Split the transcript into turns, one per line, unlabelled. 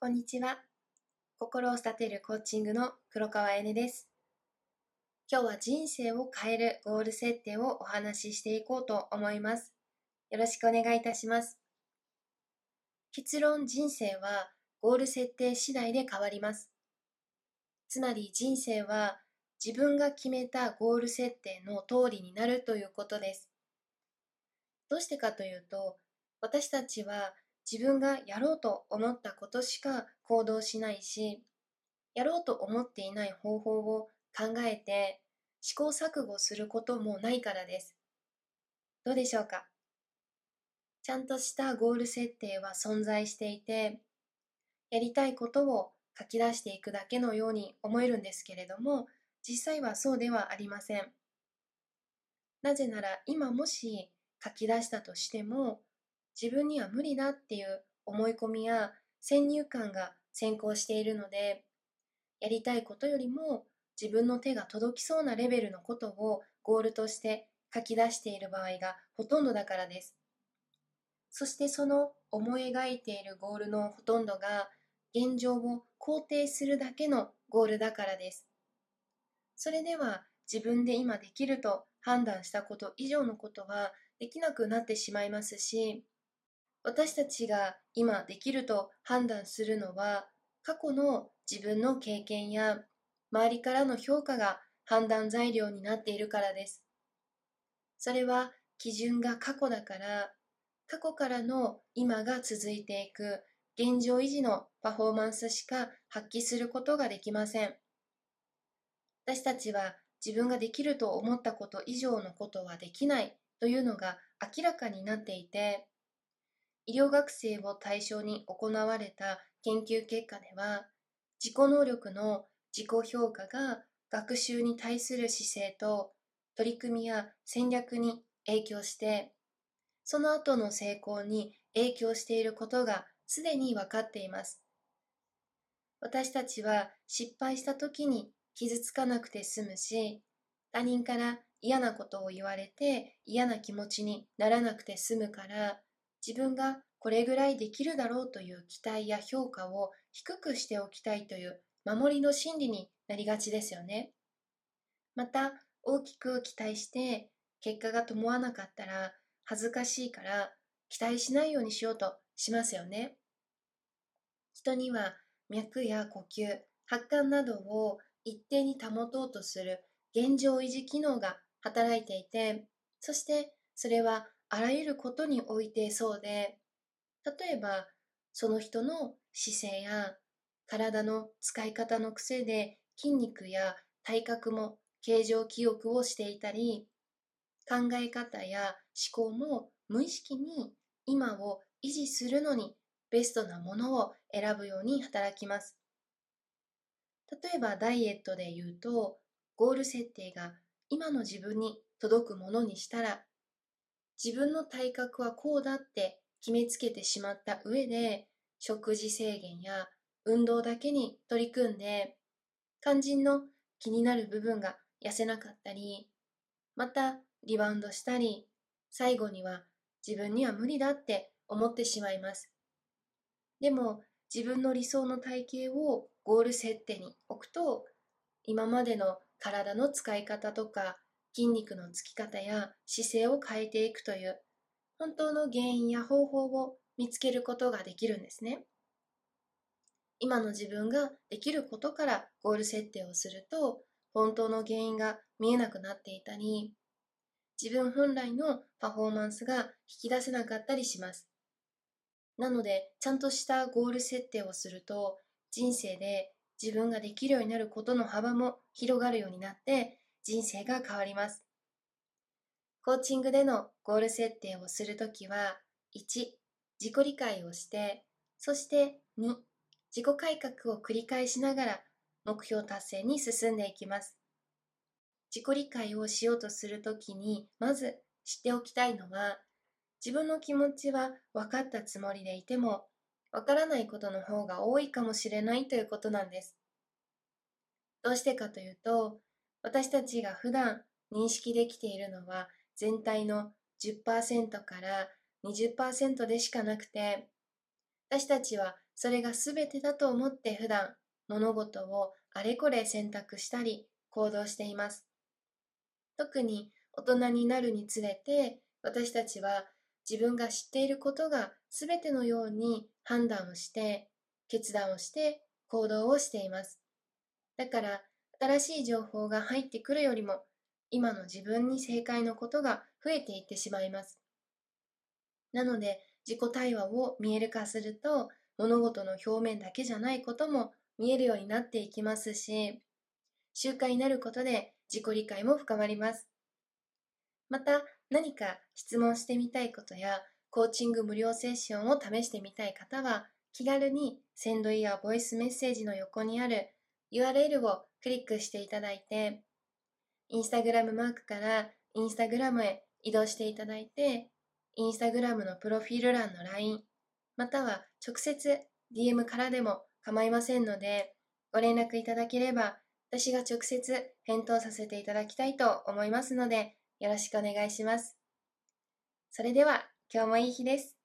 こんにちは。心を育てるコーチングの黒川えねです。今日は人生を変えるゴール設定をお話ししていこうと思います。よろしくお願いいたします。結論人生はゴール設定次第で変わります。つまり人生は自分が決めたゴール設定の通りになるということです。どうしてかというと、私たちは自分がやろうと思ったことしか行動しないし、やろうと思っていない方法を考えて試行錯誤することもないからです。どうでしょうか？ちゃんとしたゴール設定は存在していて、やりたいことを書き出していくだけのように思えるんですけれども、実際はそうではありません。なぜなら今もし書き出したとしても、自分には無理だっていう思い込みや先入観が先行しているので、やりたいことよりも自分の手が届きそうなレベルのことをゴールとして書き出している場合がほとんどだからです。そしてその思い描いているゴールのほとんどが現状を肯定するだけのゴールだからです。それでは自分で今できると判断したこと以上のことはできなくなってしまいますし、私たちが今できると判断するのは過去の自分の経験や周りからの評価が判断材料になっているからです。それは基準が過去だから過去からの今が続いていく現状維持のパフォーマンスしか発揮することができません。私たちは自分ができると思ったこと以上のことはできないというのが明らかになっていて、医療学生を対象に行われた研究結果では、自己能力の自己評価が学習に対する姿勢と取り組みや戦略に影響して、その後の成功に影響していることがすでに分かっています。私たちは失敗した時に傷つかなくて済むし、他人から嫌なことを言われて嫌な気持ちにならなくて済むから、自分がこれぐらいできるだろうという期待や評価を低くしておきたいという守りの心理になりがちですよね。また、大きく期待して結果が伴わなかったら恥ずかしいから期待しないようにしようとしますよね。人には脈や呼吸、発汗などを一定に保とうとする現状維持機能が働いていて、そしてそれはあらゆることにおいてそうで、例えばその人の姿勢や体の使い方の癖で筋肉や体格も形状記憶をしていたり、考え方や思考も無意識に今を維持するのにベストなものを選ぶように働きます。例えばダイエットで言うと、ゴール設定が今の自分に届くものにしたら自分の体格はこうだって決めつけてしまった上で、食事制限や運動だけに取り組んで、肝心の気になる部分が痩せなかったり、またリバウンドしたり、最後には自分には無理だって思ってしまいます。でも自分の理想の体型をゴール設定に置くと、今までの体の使い方とか筋肉のつき方や姿勢を変えていくという本当の原因や方法を見つけることができるんですね。今の自分ができることからゴール設定をすると本当の原因が見えなくなっていたり自分本来のパフォーマンスが引き出せなかったりします。なのでちゃんとしたゴール設定をすると人生で自分ができるようになることの幅も広がるようになって人生が変わります。コーチングでのゴール設定をするときは、1、自己理解をして、そして2、自己改革を繰り返しながら目標達成に進んでいきます。自己理解をしようとするときに、まず知っておきたいのは、自分の気持ちは分かったつもりでいても、分からないことの方が多いかもしれないということなんです。どうしてかというと、私たちが普段認識できているのは全体の10%から20%でしかなくて、私たちはそれが全てだと思って普段物事をあれこれ選択したり行動しています。特に大人になるにつれて私たちは自分が知っていることが全てのように判断をして決断をして行動をしています。だから新しい情報が入ってくるよりも今の自分に正解のことが増えていってしまいます。なので自己対話を見える化すると物事の表面だけじゃないことも見えるようになっていきますし習慣になることで自己理解も深まります。また何か質問してみたいことやコーチング無料セッションを試してみたい方は気軽にセンドイヤーボイスメッセージの横にある URL をクリックしていただいてインスタグラムマークからインスタグラムへ移動していただいてインスタグラムのプロフィール欄の LINE または直接 DM からでも構いませんのでご連絡いただければ私が直接返答させていただきたいと思いますのでよろしくお願いします。それでは今日もいい日です。